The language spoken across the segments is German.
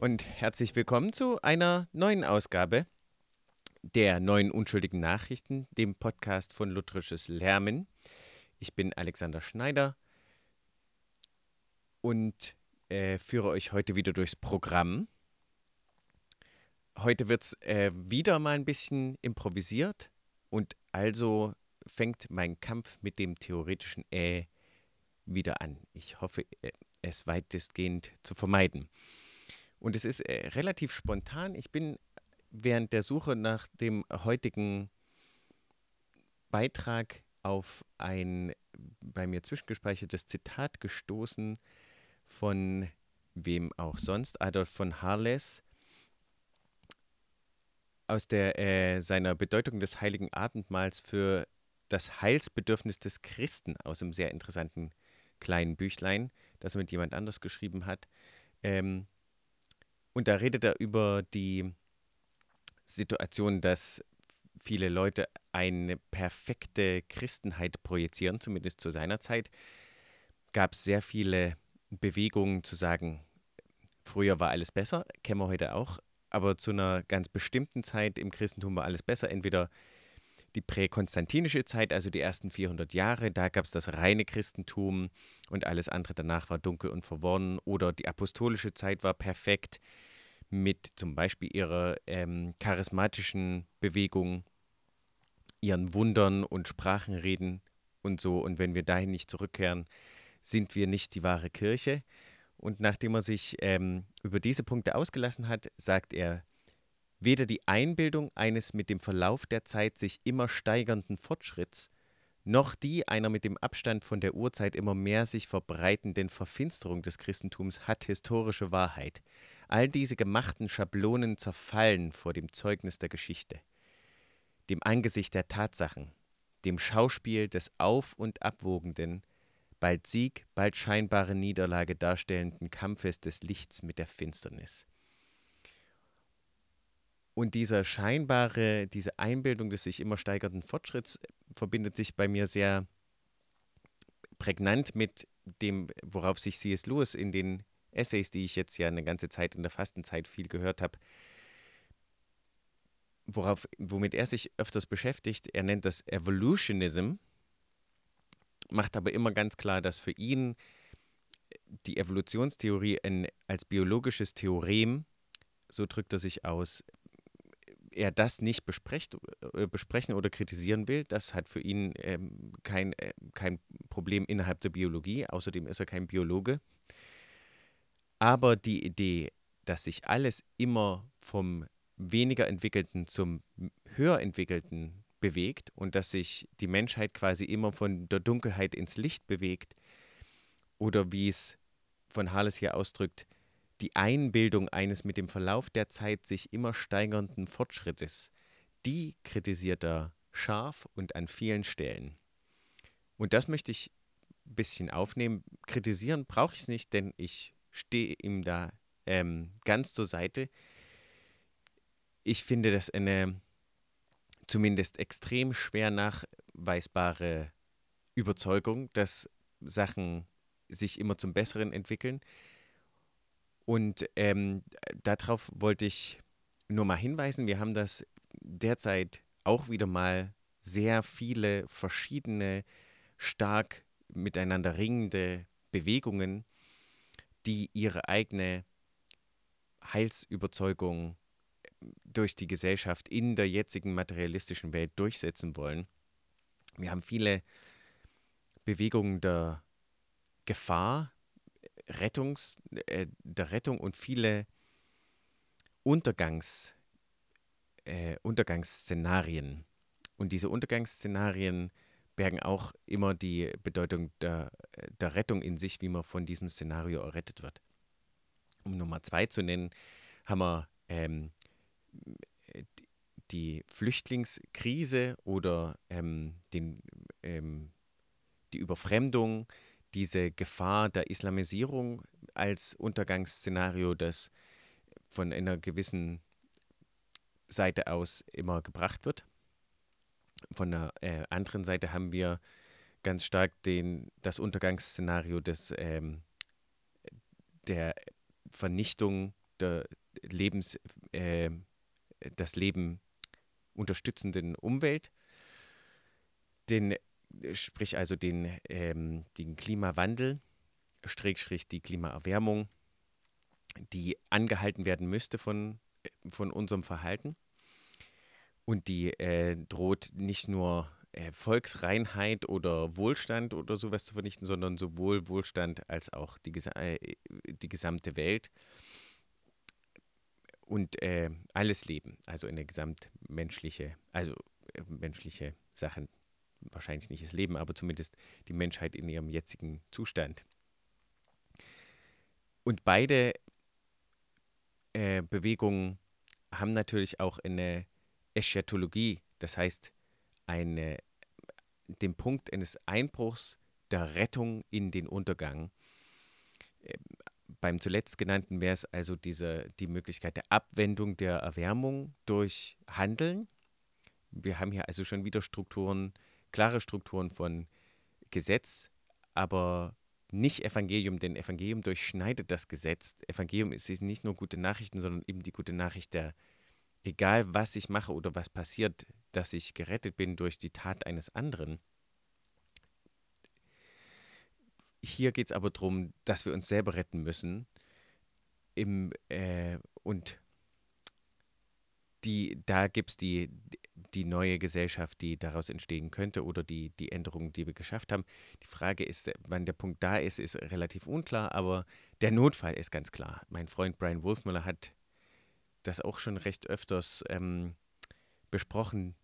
Und herzlich willkommen zu einer neuen Ausgabe der neuen unschuldigen Nachrichten, dem Podcast von Lutherisches Lärmen. Ich bin Alexander Schneider und äh, führe euch heute wieder durchs Programm. Heute wird es äh, wieder mal ein bisschen improvisiert und also fängt mein Kampf mit dem theoretischen Äh wieder an. Ich hoffe, äh, es weitestgehend zu vermeiden. Und es ist äh, relativ spontan. Ich bin während der Suche nach dem heutigen Beitrag auf ein bei mir zwischengespeichertes Zitat gestoßen von wem auch sonst, Adolf von Harles, aus der äh, seiner Bedeutung des heiligen Abendmahls für das Heilsbedürfnis des Christen aus einem sehr interessanten kleinen Büchlein, das er mit jemand anders geschrieben hat. Ähm, und da redet er über die Situation, dass viele Leute eine perfekte Christenheit projizieren, zumindest zu seiner Zeit. Gab es sehr viele Bewegungen zu sagen, früher war alles besser, kennen wir heute auch, aber zu einer ganz bestimmten Zeit im Christentum war alles besser. Entweder die präkonstantinische Zeit, also die ersten 400 Jahre, da gab es das reine Christentum und alles andere danach war dunkel und verworren. Oder die apostolische Zeit war perfekt mit zum Beispiel ihrer ähm, charismatischen Bewegung, ihren Wundern und Sprachenreden und so. Und wenn wir dahin nicht zurückkehren, sind wir nicht die wahre Kirche. Und nachdem er sich ähm, über diese Punkte ausgelassen hat, sagt er, Weder die Einbildung eines mit dem Verlauf der Zeit sich immer steigernden Fortschritts, noch die einer mit dem Abstand von der Urzeit immer mehr sich verbreitenden Verfinsterung des Christentums hat historische Wahrheit. All diese gemachten Schablonen zerfallen vor dem Zeugnis der Geschichte, dem Angesicht der Tatsachen, dem Schauspiel des auf und abwogenden, bald Sieg, bald scheinbare Niederlage darstellenden Kampfes des Lichts mit der Finsternis. Und dieser scheinbare, diese Einbildung des sich immer steigernden Fortschritts verbindet sich bei mir sehr prägnant mit dem, worauf sich C.S. Lewis in den Essays, die ich jetzt ja eine ganze Zeit in der Fastenzeit viel gehört habe, worauf, womit er sich öfters beschäftigt. Er nennt das Evolutionism, macht aber immer ganz klar, dass für ihn die Evolutionstheorie ein, als biologisches Theorem, so drückt er sich aus, er das nicht besprecht, äh, besprechen oder kritisieren will. Das hat für ihn ähm, kein, äh, kein Problem innerhalb der Biologie. Außerdem ist er kein Biologe. Aber die Idee, dass sich alles immer vom weniger entwickelten zum höher entwickelten bewegt und dass sich die Menschheit quasi immer von der Dunkelheit ins Licht bewegt oder wie es von Harles hier ausdrückt, die Einbildung eines mit dem Verlauf der Zeit sich immer steigernden Fortschrittes, die kritisiert er scharf und an vielen Stellen. Und das möchte ich ein bisschen aufnehmen. Kritisieren brauche ich es nicht, denn ich stehe ihm da ähm, ganz zur Seite. Ich finde das eine zumindest extrem schwer nachweisbare Überzeugung, dass Sachen sich immer zum Besseren entwickeln. Und ähm, darauf wollte ich nur mal hinweisen. Wir haben das derzeit auch wieder mal sehr viele verschiedene, stark miteinander ringende Bewegungen, die ihre eigene Heilsüberzeugung durch die Gesellschaft in der jetzigen materialistischen Welt durchsetzen wollen. Wir haben viele Bewegungen der Gefahr, Rettungs, äh, der Rettung und viele Untergangs, äh, Untergangsszenarien. Und diese Untergangsszenarien bergen auch immer die Bedeutung der, der Rettung in sich, wie man von diesem Szenario errettet wird. Um Nummer zwei zu nennen, haben wir ähm, die Flüchtlingskrise oder ähm, den, ähm, die Überfremdung, diese Gefahr der Islamisierung als Untergangsszenario, das von einer gewissen Seite aus immer gebracht wird. Von der äh, anderen Seite haben wir ganz stark den, das Untergangsszenario des, ähm, der Vernichtung der Lebens, äh, das Leben unterstützenden Umwelt, den, sprich also den, ähm, den Klimawandel, Schrägstrich die Klimaerwärmung, die angehalten werden müsste von, von unserem Verhalten. Und die äh, droht nicht nur äh, Volksreinheit oder Wohlstand oder sowas zu vernichten, sondern sowohl Wohlstand als auch die, äh, die gesamte Welt und äh, alles Leben, also eine gesamtmenschliche, also äh, menschliche Sachen, wahrscheinlich nicht das Leben, aber zumindest die Menschheit in ihrem jetzigen Zustand. Und beide äh, Bewegungen haben natürlich auch eine Eschatologie, das heißt eine, den Punkt eines Einbruchs der Rettung in den Untergang. Ähm, beim zuletzt genannten wäre es also diese, die Möglichkeit der Abwendung der Erwärmung durch Handeln. Wir haben hier also schon wieder Strukturen, klare Strukturen von Gesetz, aber nicht Evangelium, denn Evangelium durchschneidet das Gesetz. Evangelium ist nicht nur gute Nachrichten, sondern eben die gute Nachricht der, egal was ich mache oder was passiert, dass ich gerettet bin durch die Tat eines anderen. Hier geht es aber darum, dass wir uns selber retten müssen. Im, äh, und die, da gibt es die, die neue Gesellschaft, die daraus entstehen könnte oder die, die Änderungen, die wir geschafft haben. Die Frage ist, wann der Punkt da ist, ist relativ unklar, aber der Notfall ist ganz klar. Mein Freund Brian Wolfmüller hat das auch schon recht öfters ähm, besprochen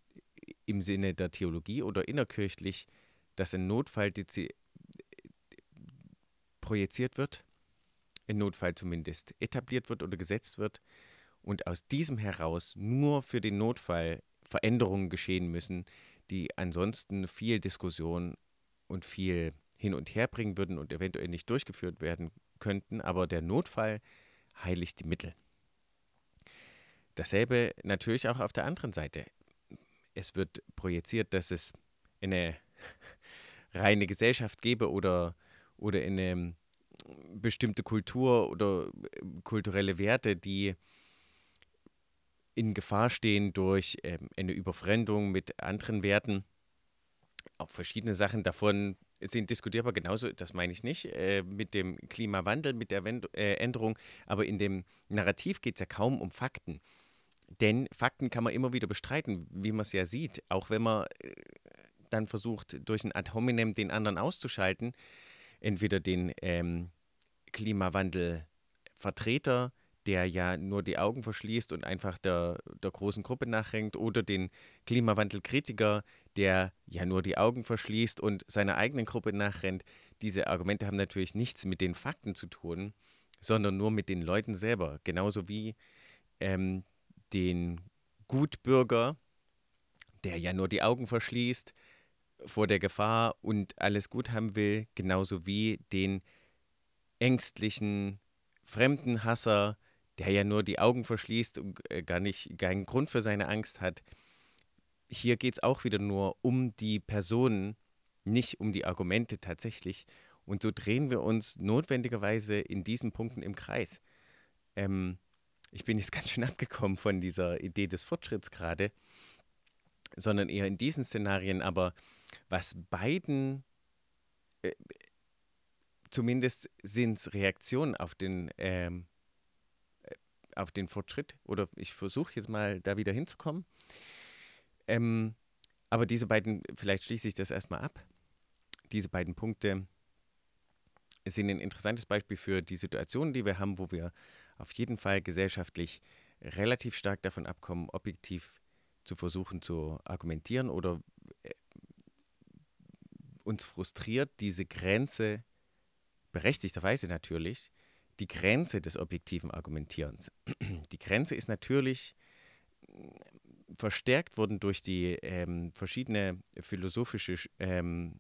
im Sinne der Theologie oder innerkirchlich, dass ein Notfall projiziert wird, im Notfall zumindest etabliert wird oder gesetzt wird und aus diesem heraus nur für den Notfall Veränderungen geschehen müssen, die ansonsten viel Diskussion und viel hin und her bringen würden und eventuell nicht durchgeführt werden könnten, aber der Notfall heiligt die Mittel. Dasselbe natürlich auch auf der anderen Seite. Es wird projiziert, dass es eine reine Gesellschaft gäbe oder oder in eine bestimmte Kultur oder kulturelle Werte, die in Gefahr stehen durch ähm, eine Überfremdung mit anderen Werten. Auch verschiedene Sachen davon sind diskutierbar, genauso, das meine ich nicht, äh, mit dem Klimawandel, mit der Wend äh, Änderung, aber in dem Narrativ geht es ja kaum um Fakten. Denn Fakten kann man immer wieder bestreiten, wie man es ja sieht, auch wenn man äh, dann versucht, durch ein Ad hominem den anderen auszuschalten, entweder den ähm, Klimawandelvertreter, der ja nur die Augen verschließt und einfach der, der großen Gruppe nachhängt, oder den Klimawandelkritiker, der ja nur die Augen verschließt und seiner eigenen Gruppe nachrennt. Diese Argumente haben natürlich nichts mit den Fakten zu tun, sondern nur mit den Leuten selber. Genauso wie ähm, den Gutbürger, der ja nur die Augen verschließt vor der Gefahr und alles gut haben will, genauso wie den ängstlichen Fremdenhasser, der ja nur die Augen verschließt und äh, gar nicht keinen Grund für seine Angst hat. Hier geht es auch wieder nur um die Personen, nicht um die Argumente tatsächlich. Und so drehen wir uns notwendigerweise in diesen Punkten im Kreis. Ähm, ich bin jetzt ganz schön abgekommen von dieser Idee des Fortschritts gerade, sondern eher in diesen Szenarien. Aber was beiden, äh, zumindest sind es Reaktionen auf den, ähm, äh, auf den Fortschritt, oder ich versuche jetzt mal da wieder hinzukommen. Ähm, aber diese beiden, vielleicht schließe ich das erstmal ab. Diese beiden Punkte sind ein interessantes Beispiel für die Situation, die wir haben, wo wir auf jeden Fall gesellschaftlich relativ stark davon abkommen, objektiv zu versuchen zu argumentieren oder äh, uns frustriert diese Grenze, berechtigterweise natürlich, die Grenze des objektiven Argumentierens. Die Grenze ist natürlich verstärkt worden durch die ähm, verschiedene philosophische ähm,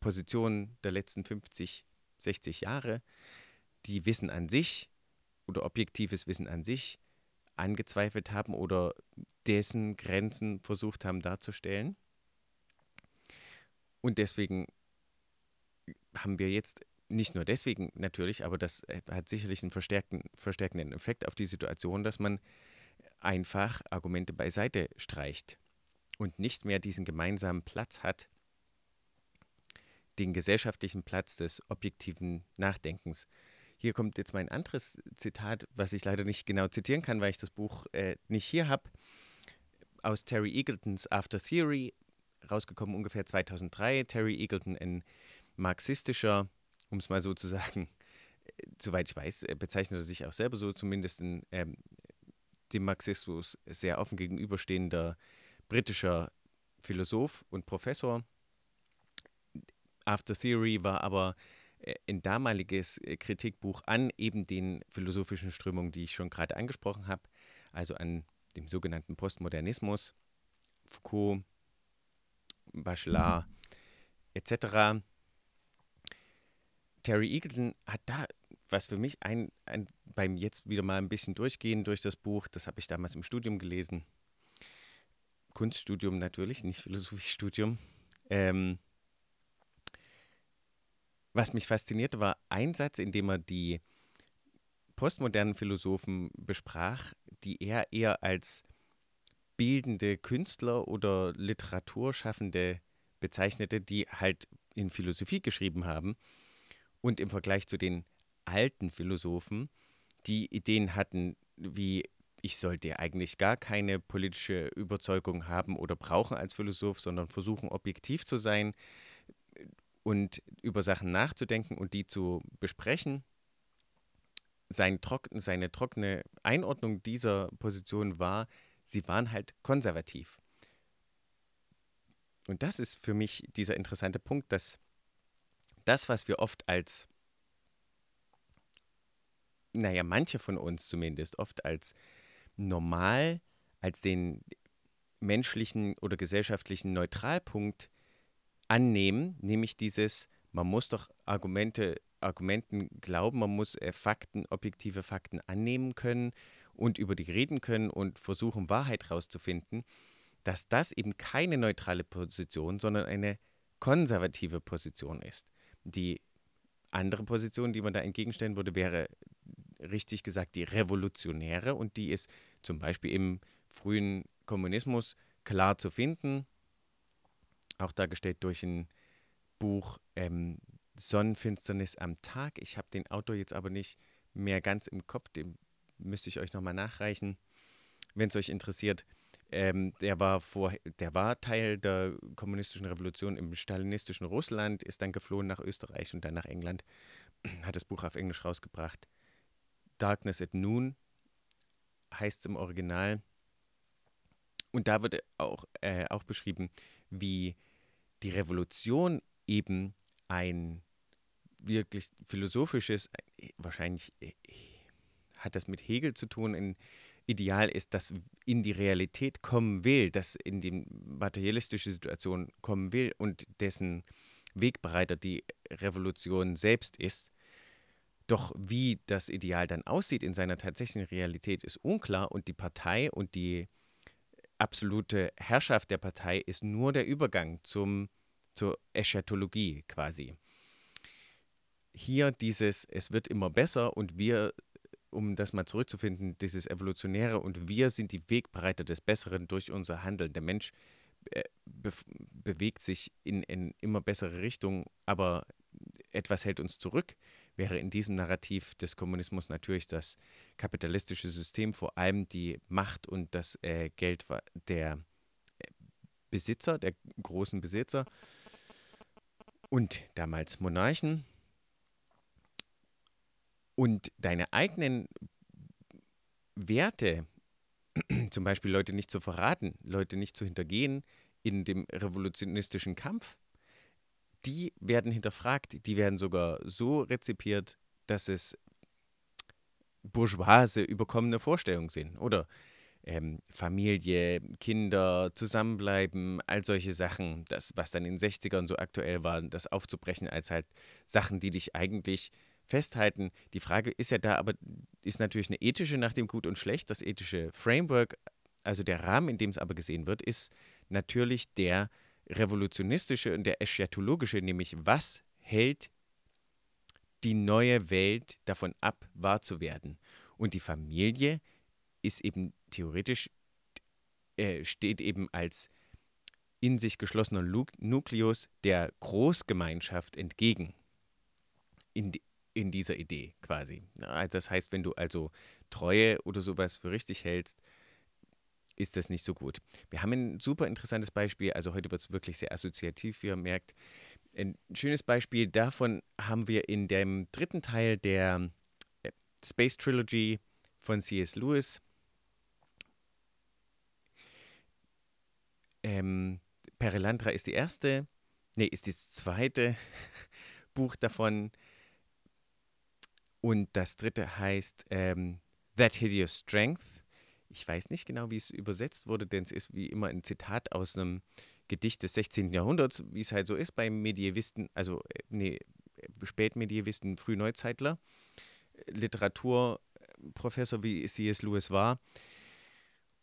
Positionen der letzten 50, 60 Jahre, die Wissen an sich oder objektives Wissen an sich angezweifelt haben oder dessen Grenzen versucht haben darzustellen. Und deswegen haben wir jetzt nicht nur deswegen natürlich, aber das äh, hat sicherlich einen verstärkten, verstärkenden Effekt auf die Situation, dass man einfach Argumente beiseite streicht und nicht mehr diesen gemeinsamen Platz hat, den gesellschaftlichen Platz des objektiven Nachdenkens. Hier kommt jetzt mein anderes Zitat, was ich leider nicht genau zitieren kann, weil ich das Buch äh, nicht hier habe, aus Terry Eagletons After Theory, rausgekommen ungefähr 2003. Terry Eagleton, ein marxistischer, um es mal so zu sagen, äh, soweit ich weiß, äh, bezeichnet er sich auch selber so, zumindest in ähm, dem Marxismus sehr offen gegenüberstehender britischer Philosoph und Professor. After Theory war aber äh, ein damaliges Kritikbuch an eben den philosophischen Strömungen, die ich schon gerade angesprochen habe, also an dem sogenannten Postmodernismus, Foucault, Bachelard etc. Terry Eagleton hat da, was für mich ein, ein, beim jetzt wieder mal ein bisschen durchgehen durch das Buch, das habe ich damals im Studium gelesen, Kunststudium natürlich, nicht Philosophiestudium, ähm, was mich faszinierte, war ein Satz, in dem er die postmodernen Philosophen besprach, die er eher als bildende Künstler oder Literaturschaffende bezeichnete, die halt in Philosophie geschrieben haben und im Vergleich zu den alten Philosophen, die Ideen hatten, wie ich sollte eigentlich gar keine politische Überzeugung haben oder brauchen als Philosoph, sondern versuchen objektiv zu sein, und über Sachen nachzudenken und die zu besprechen. Sein trock, seine trockene Einordnung dieser Position war, sie waren halt konservativ. Und das ist für mich dieser interessante Punkt, dass das, was wir oft als, naja, manche von uns zumindest, oft als normal, als den menschlichen oder gesellschaftlichen Neutralpunkt annehmen, nämlich dieses, man muss doch Argumente, Argumenten glauben, man muss äh, Fakten, objektive Fakten annehmen können und über die reden können und versuchen, Wahrheit rauszufinden, dass das eben keine neutrale Position, sondern eine konservative Position ist. Die andere Position, die man da entgegenstellen würde, wäre richtig gesagt die revolutionäre und die ist zum Beispiel im frühen Kommunismus klar zu finden auch dargestellt durch ein Buch ähm, Sonnenfinsternis am Tag. Ich habe den Autor jetzt aber nicht mehr ganz im Kopf, den müsste ich euch nochmal nachreichen, wenn es euch interessiert. Ähm, der, war vor, der war Teil der kommunistischen Revolution im stalinistischen Russland, ist dann geflohen nach Österreich und dann nach England, hat das Buch auf Englisch rausgebracht. Darkness at Noon heißt es im Original. Und da wird auch, äh, auch beschrieben, wie die Revolution eben ein wirklich philosophisches, wahrscheinlich äh, hat das mit Hegel zu tun, ein Ideal ist, das in die Realität kommen will, das in die materialistische Situation kommen will und dessen Wegbereiter die Revolution selbst ist. Doch wie das Ideal dann aussieht in seiner tatsächlichen Realität ist unklar und die Partei und die absolute Herrschaft der Partei ist nur der Übergang zum, zur Eschatologie quasi. Hier dieses, es wird immer besser und wir, um das mal zurückzufinden, dieses Evolutionäre und wir sind die Wegbereiter des Besseren durch unser Handeln. Der Mensch äh, be bewegt sich in, in immer bessere Richtung, aber etwas hält uns zurück wäre in diesem Narrativ des Kommunismus natürlich das kapitalistische System, vor allem die Macht und das äh, Geld der äh, Besitzer, der großen Besitzer und damals Monarchen. Und deine eigenen Werte, zum Beispiel Leute nicht zu verraten, Leute nicht zu hintergehen in dem revolutionistischen Kampf, die werden hinterfragt, die werden sogar so rezipiert, dass es bourgeoise, überkommene Vorstellungen sind. Oder ähm, Familie, Kinder, Zusammenbleiben, all solche Sachen, das, was dann in den 60ern so aktuell war, das aufzubrechen als halt Sachen, die dich eigentlich festhalten. Die Frage ist ja da, aber ist natürlich eine ethische nach dem Gut und Schlecht. Das ethische Framework, also der Rahmen, in dem es aber gesehen wird, ist natürlich der revolutionistische und der eschatologische, nämlich was hält die neue Welt davon ab, wahr zu werden. Und die Familie ist eben theoretisch, äh, steht eben als in sich geschlossener Nukleus der Großgemeinschaft entgegen. In, in dieser Idee quasi. Das heißt, wenn du also Treue oder sowas für richtig hältst, ist das nicht so gut. Wir haben ein super interessantes Beispiel, also heute wird es wirklich sehr assoziativ, wie ihr merkt. Ein schönes Beispiel davon haben wir in dem dritten Teil der äh, Space Trilogy von C.S. Lewis. Ähm, Perelandra ist die erste, nee, ist das zweite Buch davon. Und das dritte heißt ähm, That Hideous Strength. Ich weiß nicht genau, wie es übersetzt wurde, denn es ist wie immer ein Zitat aus einem Gedicht des 16. Jahrhunderts, wie es halt so ist beim Medievisten, also äh, nee, Spätmedievisten, Frühneuzeitler, Literaturprofessor, wie C.S. Lewis war.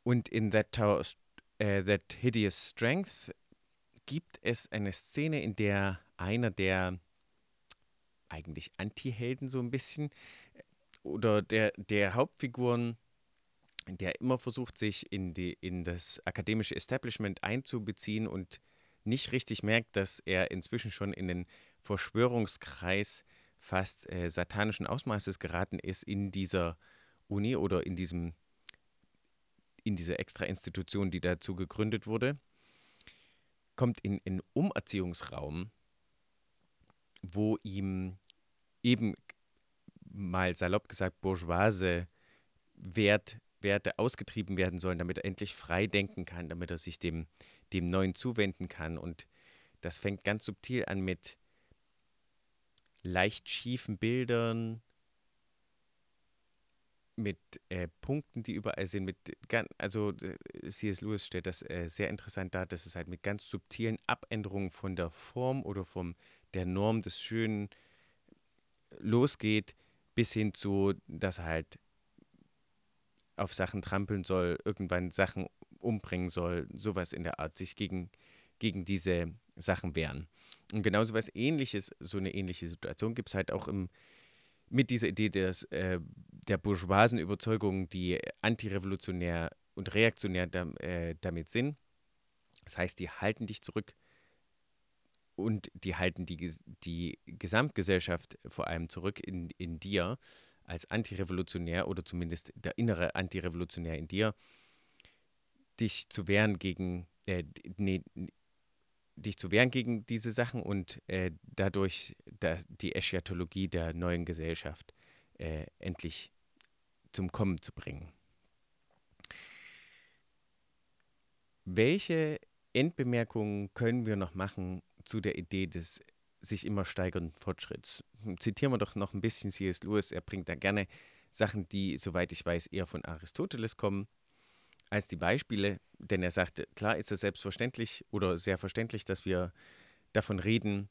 Und in That, Tower, uh, That Hideous Strength gibt es eine Szene, in der einer der eigentlich Anti-Helden so ein bisschen? Oder der, der Hauptfiguren der immer versucht, sich in, die, in das akademische Establishment einzubeziehen und nicht richtig merkt, dass er inzwischen schon in den Verschwörungskreis fast äh, satanischen Ausmaßes geraten ist in dieser Uni oder in diesem in dieser extra Institution, die dazu gegründet wurde, kommt in einen Umerziehungsraum, wo ihm eben mal salopp gesagt bourgeoise Wert Werte ausgetrieben werden sollen, damit er endlich frei denken kann, damit er sich dem, dem Neuen zuwenden kann. Und das fängt ganz subtil an mit leicht schiefen Bildern, mit äh, Punkten, die überall sind, mit also äh, C.S. Lewis stellt das äh, sehr interessant dar, dass es halt mit ganz subtilen Abänderungen von der Form oder von der Norm des Schönen losgeht, bis hin zu, dass er halt auf Sachen trampeln soll, irgendwann Sachen umbringen soll, sowas in der Art, sich gegen, gegen diese Sachen wehren. Und genauso was ähnliches, so eine ähnliche Situation gibt es halt auch im, mit dieser Idee des, äh, der bourgeoisen Überzeugung, die antirevolutionär und reaktionär da, äh, damit sind. Das heißt, die halten dich zurück und die halten die, die Gesamtgesellschaft vor allem zurück in, in dir als antirevolutionär oder zumindest der innere Antirevolutionär in dir, dich zu wehren gegen, äh, nee, dich zu wehren gegen diese Sachen und äh, dadurch da, die Eschatologie der neuen Gesellschaft äh, endlich zum Kommen zu bringen. Welche Endbemerkungen können wir noch machen zu der Idee des sich immer steigernden Fortschritts. Zitieren wir doch noch ein bisschen C.S. Lewis. Er bringt da gerne Sachen, die, soweit ich weiß, eher von Aristoteles kommen, als die Beispiele. Denn er sagte, klar ist es selbstverständlich oder sehr verständlich, dass wir davon reden,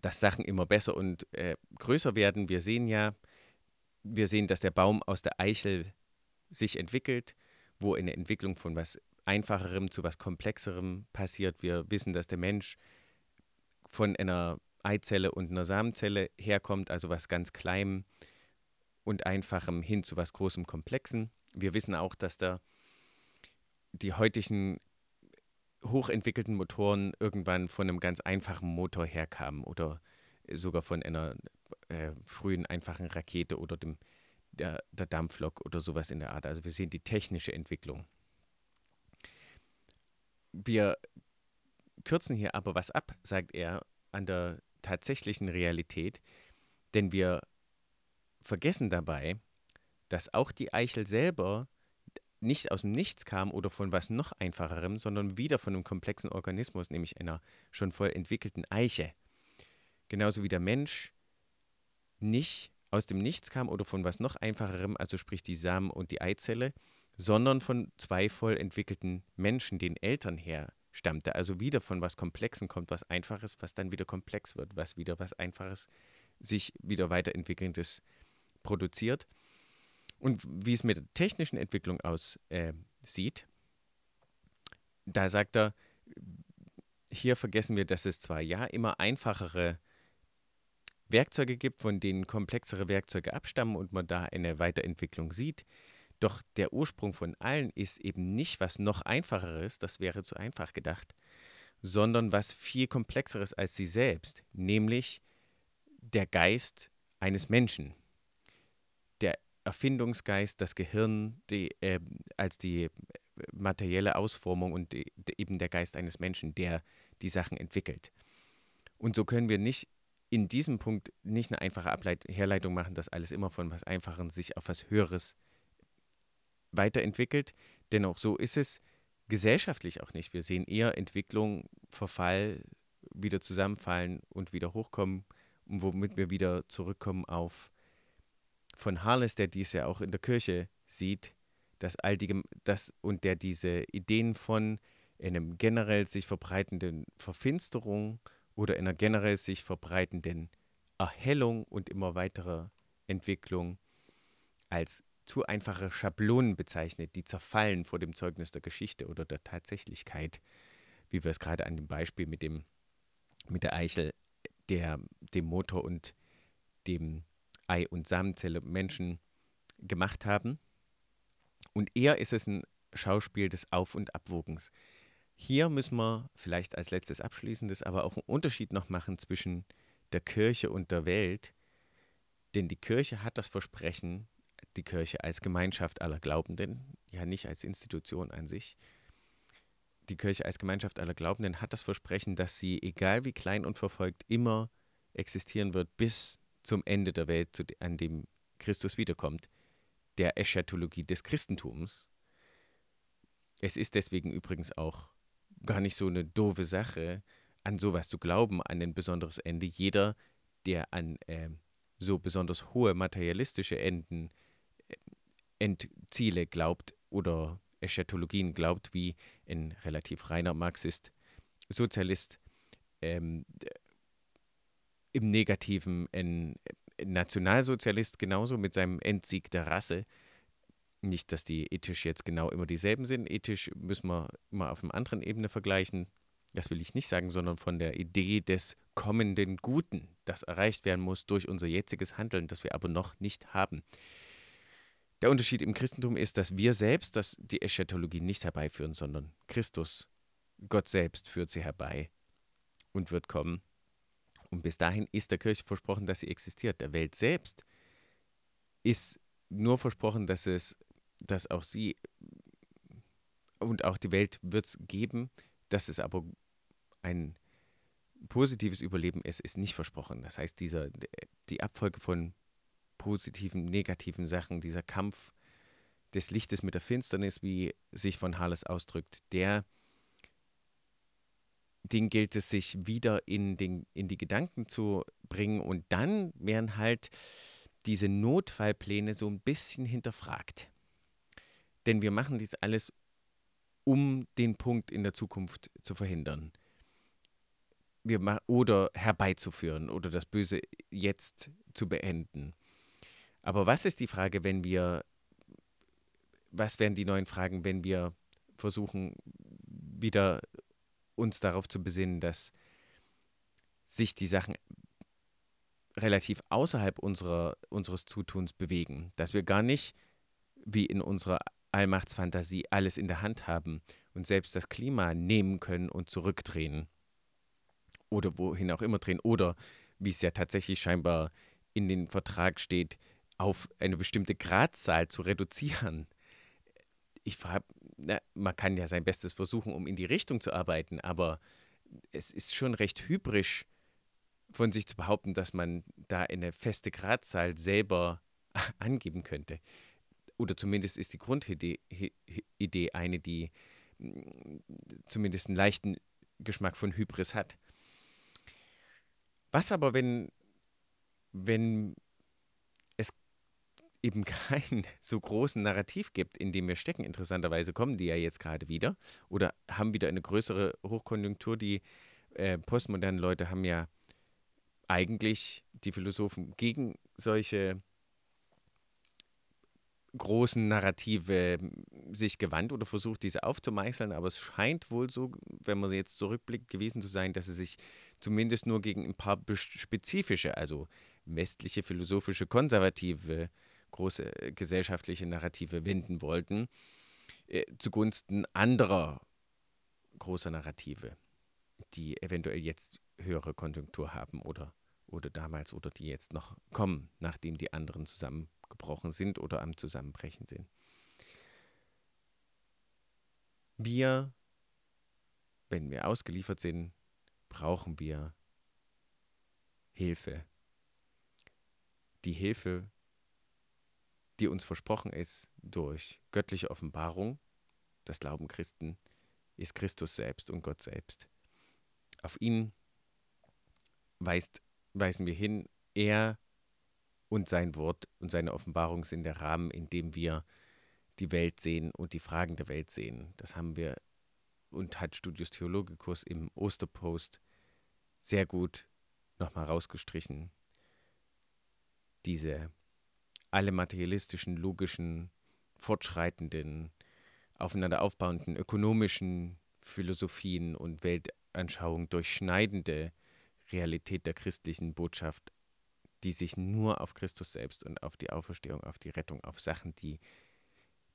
dass Sachen immer besser und äh, größer werden. Wir sehen ja, wir sehen, dass der Baum aus der Eichel sich entwickelt, wo eine Entwicklung von was Einfacherem zu was Komplexerem passiert. Wir wissen, dass der Mensch von einer Eizelle und einer Samenzelle herkommt, also was ganz Kleinem und Einfachem hin zu was Großem, Komplexen. Wir wissen auch, dass da die heutigen hochentwickelten Motoren irgendwann von einem ganz einfachen Motor herkamen oder sogar von einer äh, frühen einfachen Rakete oder dem, der, der Dampflok oder sowas in der Art. Also wir sehen die technische Entwicklung. Wir kürzen hier aber was ab, sagt er, an der tatsächlichen Realität, denn wir vergessen dabei, dass auch die Eichel selber nicht aus dem Nichts kam oder von was noch einfacherem, sondern wieder von einem komplexen Organismus, nämlich einer schon voll entwickelten Eiche. Genauso wie der Mensch nicht aus dem Nichts kam oder von was noch einfacherem, also sprich die Samen und die Eizelle, sondern von zwei voll entwickelten Menschen, den Eltern her stammte. Also wieder von was Komplexen kommt was Einfaches, was dann wieder komplex wird, was wieder was Einfaches sich wieder weiterentwickelndes produziert. Und wie es mit der technischen Entwicklung aussieht, äh, da sagt er, hier vergessen wir, dass es zwar ja immer einfachere Werkzeuge gibt, von denen komplexere Werkzeuge abstammen und man da eine Weiterentwicklung sieht. Doch der Ursprung von allen ist eben nicht was noch einfacheres, das wäre zu einfach gedacht, sondern was viel komplexeres als sie selbst, nämlich der Geist eines Menschen. Der Erfindungsgeist, das Gehirn die, äh, als die äh, materielle Ausformung und die, eben der Geist eines Menschen, der die Sachen entwickelt. Und so können wir nicht in diesem Punkt nicht eine einfache Ableit Herleitung machen, dass alles immer von was Einfachen sich auf was Höheres weiterentwickelt. Denn auch so ist es gesellschaftlich auch nicht. Wir sehen eher Entwicklung, Verfall, wieder zusammenfallen und wieder hochkommen, womit wir wieder zurückkommen auf von Harles, der dies ja auch in der Kirche sieht, dass all die, das und der diese Ideen von einem generell sich verbreitenden Verfinsterung oder einer generell sich verbreitenden Erhellung und immer weiterer Entwicklung als zu einfache Schablonen bezeichnet, die zerfallen vor dem Zeugnis der Geschichte oder der Tatsächlichkeit, wie wir es gerade an dem Beispiel mit dem mit der Eichel, der, dem Motor und dem Ei- und Samenzelle Menschen gemacht haben. Und eher ist es ein Schauspiel des Auf- und Abwogens. Hier müssen wir vielleicht als letztes abschließendes aber auch einen Unterschied noch machen zwischen der Kirche und der Welt. Denn die Kirche hat das Versprechen, die Kirche als Gemeinschaft aller Glaubenden, ja nicht als Institution an sich. Die Kirche als Gemeinschaft aller Glaubenden hat das Versprechen, dass sie, egal wie klein und verfolgt, immer existieren wird bis zum Ende der Welt, an dem Christus wiederkommt, der Eschatologie des Christentums. Es ist deswegen übrigens auch gar nicht so eine doofe Sache, an sowas zu glauben, an ein besonderes Ende. Jeder, der an äh, so besonders hohe materialistische Enden, äh, Endziele glaubt oder Eschatologien glaubt, wie ein relativ reiner Marxist, Sozialist, ähm, im Negativen ein, Nationalsozialist genauso mit seinem Endsieg der Rasse, nicht, dass die ethisch jetzt genau immer dieselben sind. Ethisch müssen wir immer auf einer anderen Ebene vergleichen. Das will ich nicht sagen, sondern von der Idee des kommenden Guten, das erreicht werden muss durch unser jetziges Handeln, das wir aber noch nicht haben. Der Unterschied im Christentum ist, dass wir selbst das, die Eschatologie nicht herbeiführen, sondern Christus, Gott selbst, führt sie herbei und wird kommen. Und bis dahin ist der Kirche versprochen, dass sie existiert. Der Welt selbst ist nur versprochen, dass es dass auch sie und auch die Welt wird es geben, dass es aber ein positives Überleben ist, ist nicht versprochen. Das heißt, dieser, die Abfolge von positiven, negativen Sachen, dieser Kampf des Lichtes mit der Finsternis, wie sich von Harles ausdrückt, der den gilt es sich wieder in, den, in die Gedanken zu bringen und dann werden halt diese Notfallpläne so ein bisschen hinterfragt. Denn wir machen dies alles, um den Punkt in der Zukunft zu verhindern. Wir oder herbeizuführen oder das Böse jetzt zu beenden. Aber was ist die Frage, wenn wir, was wären die neuen Fragen, wenn wir versuchen, wieder uns darauf zu besinnen, dass sich die Sachen relativ außerhalb unserer, unseres Zutuns bewegen, dass wir gar nicht wie in unserer Allmachtsfantasie alles in der Hand haben und selbst das Klima nehmen können und zurückdrehen. Oder wohin auch immer drehen. Oder, wie es ja tatsächlich scheinbar in den Vertrag steht, auf eine bestimmte Gradzahl zu reduzieren. Ich frage, man kann ja sein Bestes versuchen, um in die Richtung zu arbeiten, aber es ist schon recht hybrisch von sich zu behaupten, dass man da eine feste Gradzahl selber angeben könnte oder zumindest ist die Grundidee Idee eine, die mm, zumindest einen leichten Geschmack von Hybris hat. Was aber, wenn, wenn eben keinen so großen Narrativ gibt, in dem wir stecken, interessanterweise kommen die ja jetzt gerade wieder oder haben wieder eine größere Hochkonjunktur. Die äh, postmodernen Leute haben ja eigentlich die Philosophen gegen solche großen Narrative sich gewandt oder versucht, diese aufzumeißeln, aber es scheint wohl so, wenn man jetzt zurückblickt, gewesen zu sein, dass sie sich zumindest nur gegen ein paar spezifische, also westliche, philosophische, konservative, große gesellschaftliche Narrative wenden wollten, äh, zugunsten anderer großer Narrative, die eventuell jetzt höhere Konjunktur haben oder, oder damals oder die jetzt noch kommen, nachdem die anderen zusammengebrochen sind oder am Zusammenbrechen sind. Wir, wenn wir ausgeliefert sind, brauchen wir Hilfe. Die Hilfe, die uns versprochen ist durch göttliche Offenbarung, das glauben Christen, ist Christus selbst und Gott selbst. Auf ihn weist, weisen wir hin, er und sein Wort und seine Offenbarung sind der Rahmen, in dem wir die Welt sehen und die Fragen der Welt sehen. Das haben wir und hat Studius Theologicus im Osterpost sehr gut nochmal rausgestrichen. Diese alle materialistischen, logischen, fortschreitenden, aufeinander aufbauenden ökonomischen Philosophien und Weltanschauungen durchschneidende Realität der christlichen Botschaft, die sich nur auf Christus selbst und auf die Auferstehung, auf die Rettung, auf Sachen, die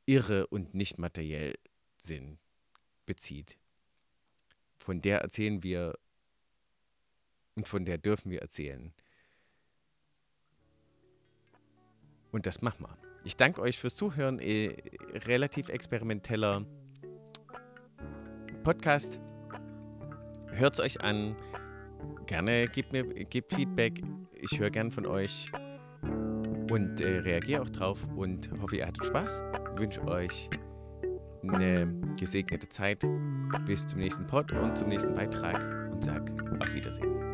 irre und nicht materiell sind, bezieht. Von der erzählen wir und von der dürfen wir erzählen. Und das machen wir. Ich danke euch fürs Zuhören. Äh, relativ experimenteller Podcast. Hört es euch an. Gerne gebt mir gebt Feedback. Ich höre gern von euch und äh, reagiere auch drauf und hoffe, ihr hattet Spaß. Wünsche euch eine gesegnete Zeit. Bis zum nächsten Pod und zum nächsten Beitrag und sag auf Wiedersehen.